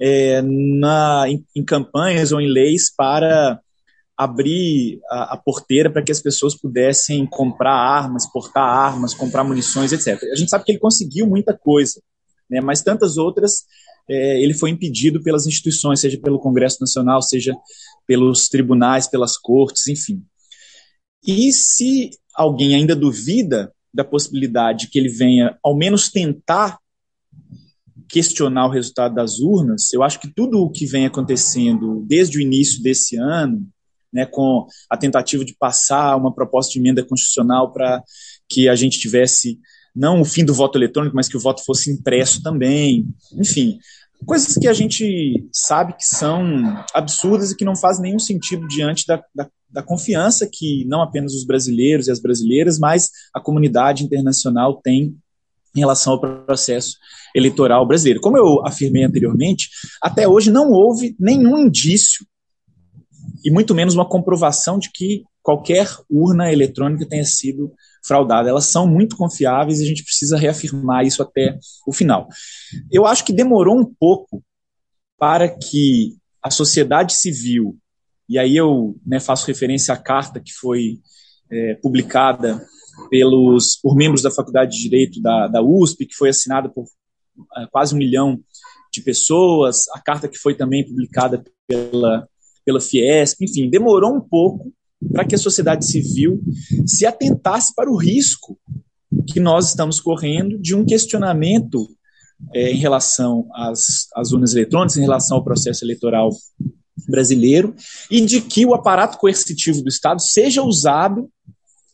é, na, em, em, campanhas ou em leis para abrir a, a porteira para que as pessoas pudessem comprar armas, portar armas, comprar munições, etc. A gente sabe que ele conseguiu muita coisa, né, mas tantas outras é, ele foi impedido pelas instituições, seja pelo Congresso Nacional, seja pelos tribunais, pelas cortes, enfim. E se alguém ainda duvida da possibilidade que ele venha, ao menos, tentar questionar o resultado das urnas, eu acho que tudo o que vem acontecendo desde o início desse ano, né, com a tentativa de passar uma proposta de emenda constitucional para que a gente tivesse não o fim do voto eletrônico, mas que o voto fosse impresso também. Enfim, coisas que a gente sabe que são absurdas e que não fazem nenhum sentido diante da, da, da confiança que não apenas os brasileiros e as brasileiras, mas a comunidade internacional tem em relação ao processo eleitoral brasileiro. Como eu afirmei anteriormente, até hoje não houve nenhum indício e muito menos uma comprovação de que qualquer urna eletrônica tenha sido fraudada. Elas são muito confiáveis e a gente precisa reafirmar isso até o final. Eu acho que demorou um pouco para que a sociedade civil, e aí eu né, faço referência à carta que foi é, publicada pelos, por membros da Faculdade de Direito da, da USP, que foi assinada por é, quase um milhão de pessoas, a carta que foi também publicada pela, pela Fiesp, enfim, demorou um pouco para que a sociedade civil se atentasse para o risco que nós estamos correndo de um questionamento é, em relação às, às urnas eletrônicas, em relação ao processo eleitoral brasileiro, e de que o aparato coercitivo do Estado seja usado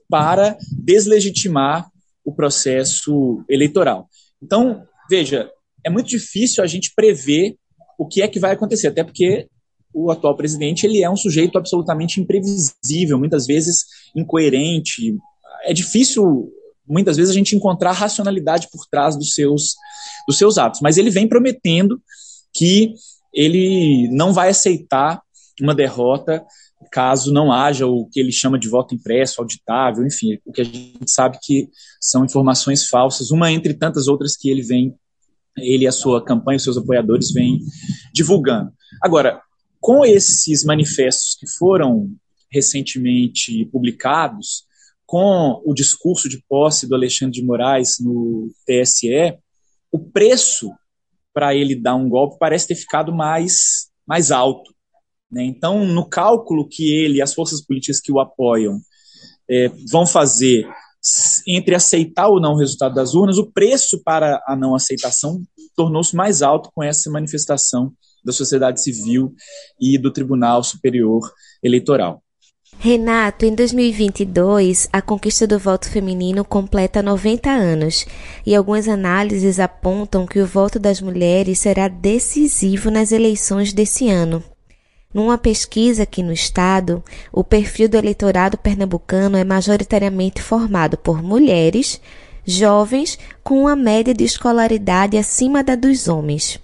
para deslegitimar o processo eleitoral. Então, veja, é muito difícil a gente prever o que é que vai acontecer, até porque o atual presidente ele é um sujeito absolutamente imprevisível, muitas vezes incoerente. É difícil, muitas vezes, a gente encontrar racionalidade por trás dos seus, dos seus atos. Mas ele vem prometendo que ele não vai aceitar uma derrota caso não haja o que ele chama de voto impresso, auditável, enfim, o que a gente sabe que são informações falsas, uma entre tantas outras que ele vem, ele e a sua campanha, os seus apoiadores vêm divulgando. Agora, com esses manifestos que foram recentemente publicados, com o discurso de posse do Alexandre de Moraes no TSE, o preço para ele dar um golpe parece ter ficado mais, mais alto. Né? Então, no cálculo que ele e as forças políticas que o apoiam é, vão fazer entre aceitar ou não o resultado das urnas, o preço para a não aceitação tornou-se mais alto com essa manifestação da sociedade civil e do Tribunal Superior Eleitoral. Renato, em 2022, a conquista do voto feminino completa 90 anos e algumas análises apontam que o voto das mulheres será decisivo nas eleições desse ano. Numa pesquisa aqui no estado, o perfil do eleitorado pernambucano é majoritariamente formado por mulheres, jovens com uma média de escolaridade acima da dos homens.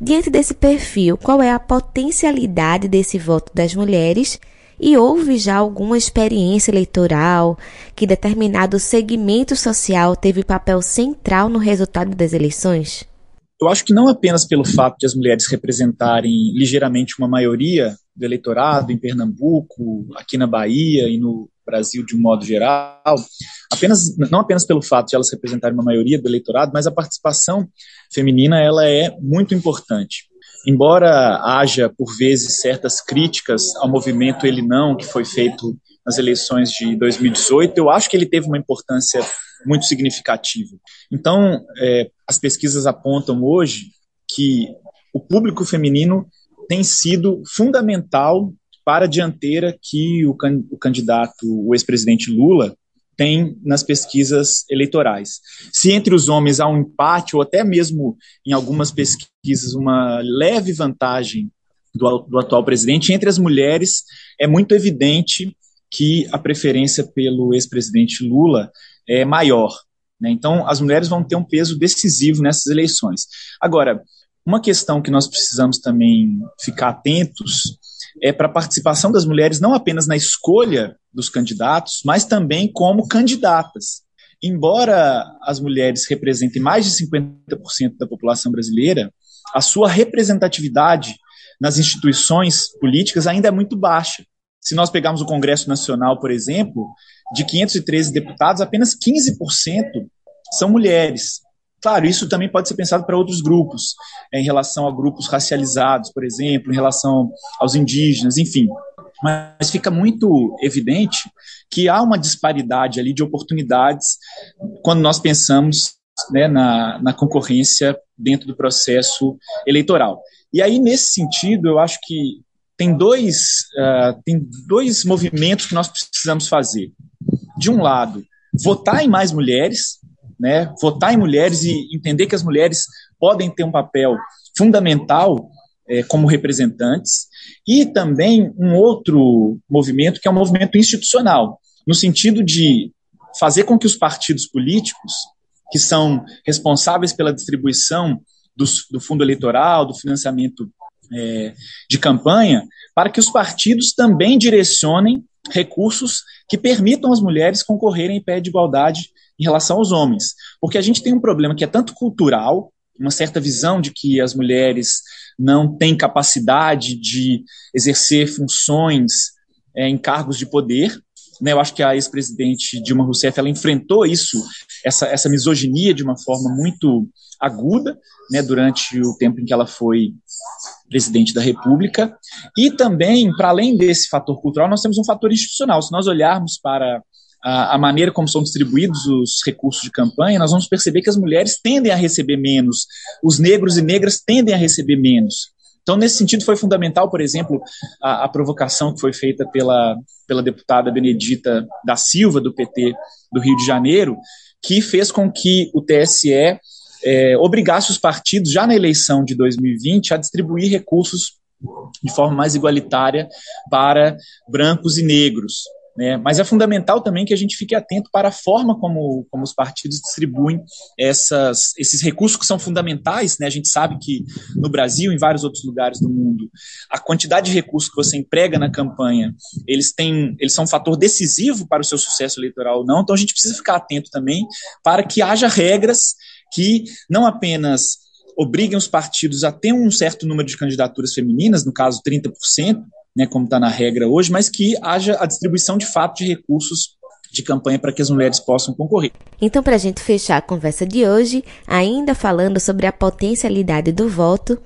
Diante desse perfil, qual é a potencialidade desse voto das mulheres? E houve já alguma experiência eleitoral que determinado segmento social teve papel central no resultado das eleições? Eu acho que não apenas pelo fato de as mulheres representarem ligeiramente uma maioria do eleitorado em Pernambuco, aqui na Bahia e no Brasil de um modo geral, apenas não apenas pelo fato de elas representarem uma maioria do eleitorado, mas a participação feminina ela é muito importante. Embora haja por vezes certas críticas ao movimento ele não que foi feito nas eleições de 2018, eu acho que ele teve uma importância muito significativa. Então, é, as pesquisas apontam hoje que o público feminino tem sido fundamental para a dianteira que o, o candidato, o ex-presidente Lula, tem nas pesquisas eleitorais. Se entre os homens há um empate, ou até mesmo em algumas pesquisas uma leve vantagem do, do atual presidente, entre as mulheres é muito evidente que a preferência pelo ex-presidente Lula é maior. Né? Então, as mulheres vão ter um peso decisivo nessas eleições. Agora, uma questão que nós precisamos também ficar atentos é para a participação das mulheres não apenas na escolha dos candidatos, mas também como candidatas. Embora as mulheres representem mais de 50% da população brasileira, a sua representatividade nas instituições políticas ainda é muito baixa. Se nós pegarmos o Congresso Nacional, por exemplo, de 513 deputados, apenas 15% são mulheres. Claro, isso também pode ser pensado para outros grupos, em relação a grupos racializados, por exemplo, em relação aos indígenas, enfim. Mas fica muito evidente que há uma disparidade ali de oportunidades quando nós pensamos né, na, na concorrência dentro do processo eleitoral. E aí, nesse sentido, eu acho que tem dois, uh, tem dois movimentos que nós precisamos fazer. De um lado, votar em mais mulheres, né, votar em mulheres e entender que as mulheres podem ter um papel fundamental é, como representantes, e também um outro movimento que é um movimento institucional, no sentido de fazer com que os partidos políticos, que são responsáveis pela distribuição do, do fundo eleitoral, do financiamento é, de campanha, para que os partidos também direcionem recursos que permitam às mulheres concorrerem em pé de igualdade em relação aos homens. Porque a gente tem um problema que é tanto cultural, uma certa visão de que as mulheres não têm capacidade de exercer funções é, em cargos de poder. Né, eu acho que a ex-presidente Dilma Rousseff ela enfrentou isso, essa, essa misoginia de uma forma muito aguda, né, durante o tempo em que ela foi presidente da República. E também, para além desse fator cultural, nós temos um fator institucional. Se nós olharmos para a, maneira como são distribuídos os recursos de campanha, nós vamos perceber que as mulheres tendem a receber menos, os negros e negras tendem a receber menos. Então, nesse sentido, foi fundamental, por exemplo, a, a provocação que foi feita pela, pela deputada Benedita da Silva, do PT do Rio de Janeiro, que fez com que o TSE é, obrigasse os partidos, já na eleição de 2020, a distribuir recursos de forma mais igualitária para brancos e negros. Né? Mas é fundamental também que a gente fique atento para a forma como, como os partidos distribuem essas, esses recursos que são fundamentais. Né? A gente sabe que no Brasil, em vários outros lugares do mundo, a quantidade de recursos que você emprega na campanha, eles têm, eles são um fator decisivo para o seu sucesso eleitoral ou não. Então a gente precisa ficar atento também para que haja regras que não apenas obriguem os partidos a ter um certo número de candidaturas femininas, no caso 30%, né, como está na regra hoje, mas que haja a distribuição de fato de recursos de campanha para que as mulheres possam concorrer. Então, para a gente fechar a conversa de hoje, ainda falando sobre a potencialidade do voto,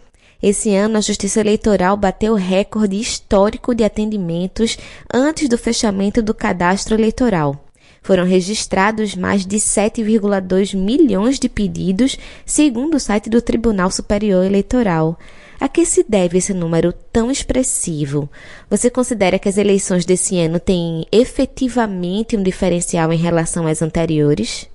esse ano a Justiça Eleitoral bateu recorde histórico de atendimentos antes do fechamento do cadastro eleitoral. Foram registrados mais de 7,2 milhões de pedidos, segundo o site do Tribunal Superior Eleitoral. A que se deve esse número tão expressivo? Você considera que as eleições desse ano têm efetivamente um diferencial em relação às anteriores?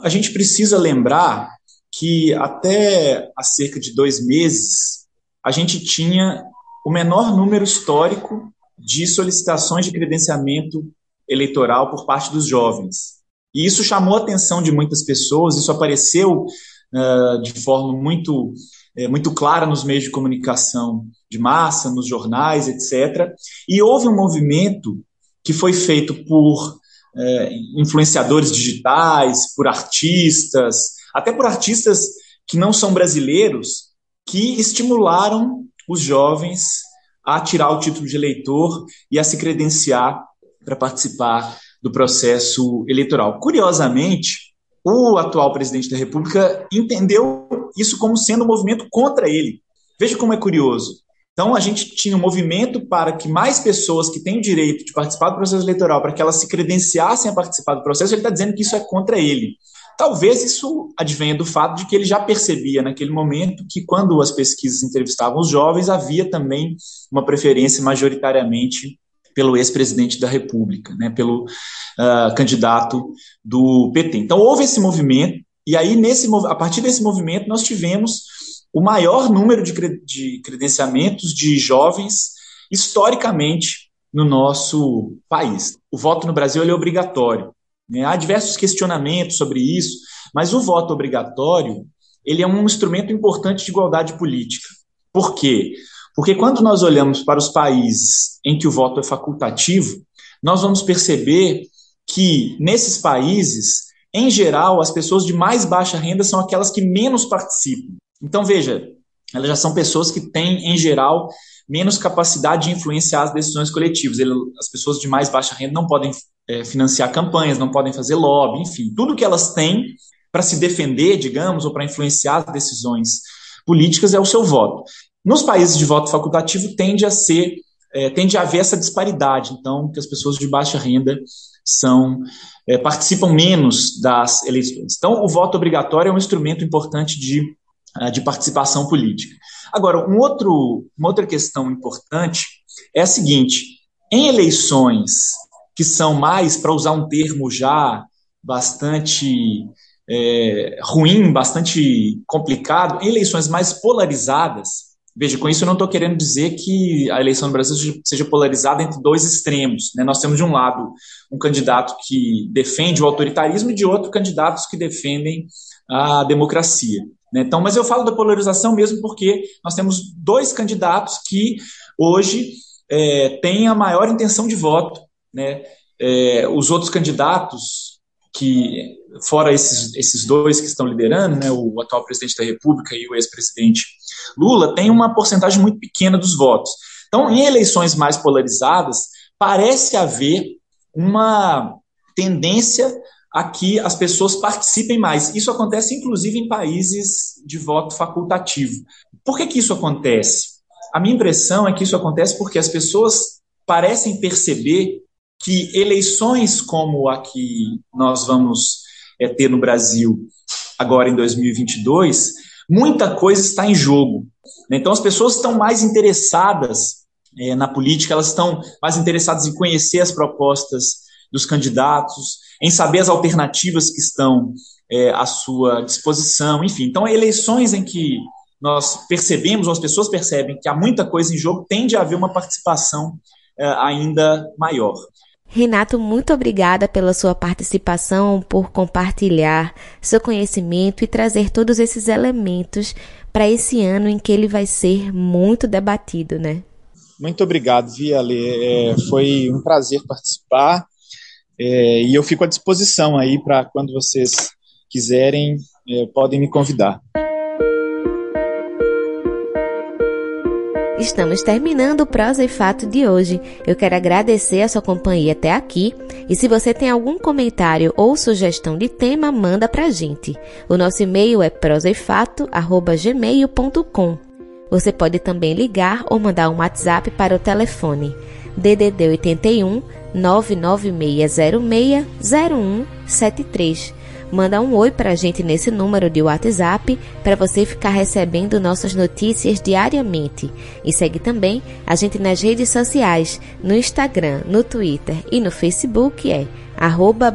A gente precisa lembrar que até há cerca de dois meses a gente tinha o menor número histórico de solicitações de credenciamento eleitoral por parte dos jovens. E isso chamou a atenção de muitas pessoas, isso apareceu uh, de forma muito é, muito clara nos meios de comunicação de massa, nos jornais, etc. E houve um movimento que foi feito por é, influenciadores digitais, por artistas, até por artistas que não são brasileiros, que estimularam os jovens a tirar o título de eleitor e a se credenciar para participar do processo eleitoral. Curiosamente, o atual presidente da República entendeu isso como sendo um movimento contra ele. Veja como é curioso. Então, a gente tinha um movimento para que mais pessoas que têm o direito de participar do processo eleitoral, para que elas se credenciassem a participar do processo, ele está dizendo que isso é contra ele. Talvez isso advenha do fato de que ele já percebia naquele momento que, quando as pesquisas entrevistavam os jovens, havia também uma preferência majoritariamente pelo ex-presidente da República, né, pelo uh, candidato do PT. Então, houve esse movimento, e aí, nesse, a partir desse movimento, nós tivemos o maior número de, de credenciamentos de jovens historicamente no nosso país. O voto no Brasil é obrigatório. Né? Há diversos questionamentos sobre isso, mas o voto obrigatório ele é um instrumento importante de igualdade política. Por quê? Porque quando nós olhamos para os países em que o voto é facultativo, nós vamos perceber que nesses países, em geral, as pessoas de mais baixa renda são aquelas que menos participam. Então, veja, elas já são pessoas que têm, em geral, menos capacidade de influenciar as decisões coletivas. As pessoas de mais baixa renda não podem é, financiar campanhas, não podem fazer lobby, enfim, tudo que elas têm para se defender, digamos, ou para influenciar as decisões políticas é o seu voto. Nos países de voto facultativo tende a ser, é, tende a haver essa disparidade, então, que as pessoas de baixa renda são é, participam menos das eleições. Então, o voto obrigatório é um instrumento importante de, é, de participação política. Agora, um outro, uma outra questão importante é a seguinte: em eleições que são mais, para usar um termo já bastante é, ruim, bastante complicado, em eleições mais polarizadas, Veja, com isso eu não estou querendo dizer que a eleição no Brasil seja polarizada entre dois extremos. Né? Nós temos, de um lado, um candidato que defende o autoritarismo e, de outro, candidatos que defendem a democracia. Né? Então, mas eu falo da polarização mesmo porque nós temos dois candidatos que hoje é, têm a maior intenção de voto. Né? É, os outros candidatos que fora esses, esses dois que estão liderando, né, o atual presidente da República e o ex-presidente Lula, tem uma porcentagem muito pequena dos votos. Então, em eleições mais polarizadas, parece haver uma tendência a que as pessoas participem mais. Isso acontece, inclusive, em países de voto facultativo. Por que, que isso acontece? A minha impressão é que isso acontece porque as pessoas parecem perceber que eleições como a que nós vamos é, ter no Brasil agora em 2022, muita coisa está em jogo. Né? Então as pessoas estão mais interessadas é, na política, elas estão mais interessadas em conhecer as propostas dos candidatos, em saber as alternativas que estão é, à sua disposição, enfim. Então, eleições em que nós percebemos, ou as pessoas percebem que há muita coisa em jogo, tende a haver uma participação é, ainda maior. Renato, muito obrigada pela sua participação, por compartilhar seu conhecimento e trazer todos esses elementos para esse ano em que ele vai ser muito debatido, né? Muito obrigado, Viale. É, foi um prazer participar é, e eu fico à disposição aí para quando vocês quiserem, é, podem me convidar. Estamos terminando o Prosa e Fato de hoje. Eu quero agradecer a sua companhia até aqui. E se você tem algum comentário ou sugestão de tema, manda pra gente. O nosso e-mail é prosaefato@gmail.com. Você pode também ligar ou mandar um WhatsApp para o telefone DDD 81 99606 0173 manda um oi para a gente nesse número de WhatsApp para você ficar recebendo nossas notícias diariamente. E segue também a gente nas redes sociais, no Instagram, no Twitter e no Facebook é arroba.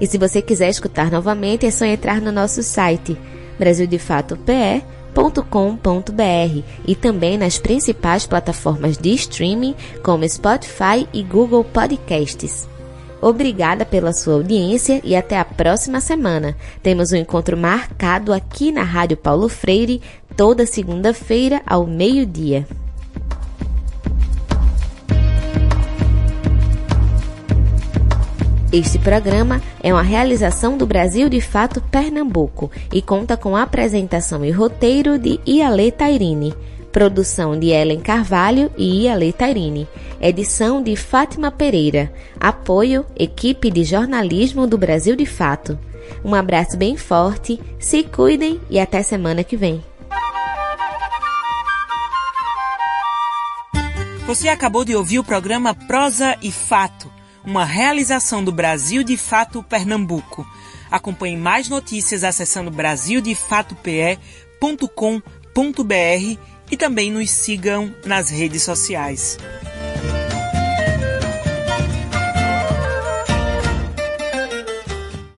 E se você quiser escutar novamente é só entrar no nosso site brasildefatope.com.br e também nas principais plataformas de streaming como Spotify e Google Podcasts. Obrigada pela sua audiência e até a próxima semana. Temos um encontro marcado aqui na Rádio Paulo Freire toda segunda-feira ao meio-dia. Este programa é uma realização do Brasil de Fato Pernambuco e conta com apresentação e roteiro de Iale Tairine. Produção de Ellen Carvalho e Iale Tairini. Edição de Fátima Pereira. Apoio Equipe de Jornalismo do Brasil de Fato. Um abraço bem forte, se cuidem e até semana que vem. Você acabou de ouvir o programa Prosa e Fato, uma realização do Brasil de Fato Pernambuco. Acompanhe mais notícias acessando brasildefatope.com.br e também nos sigam nas redes sociais.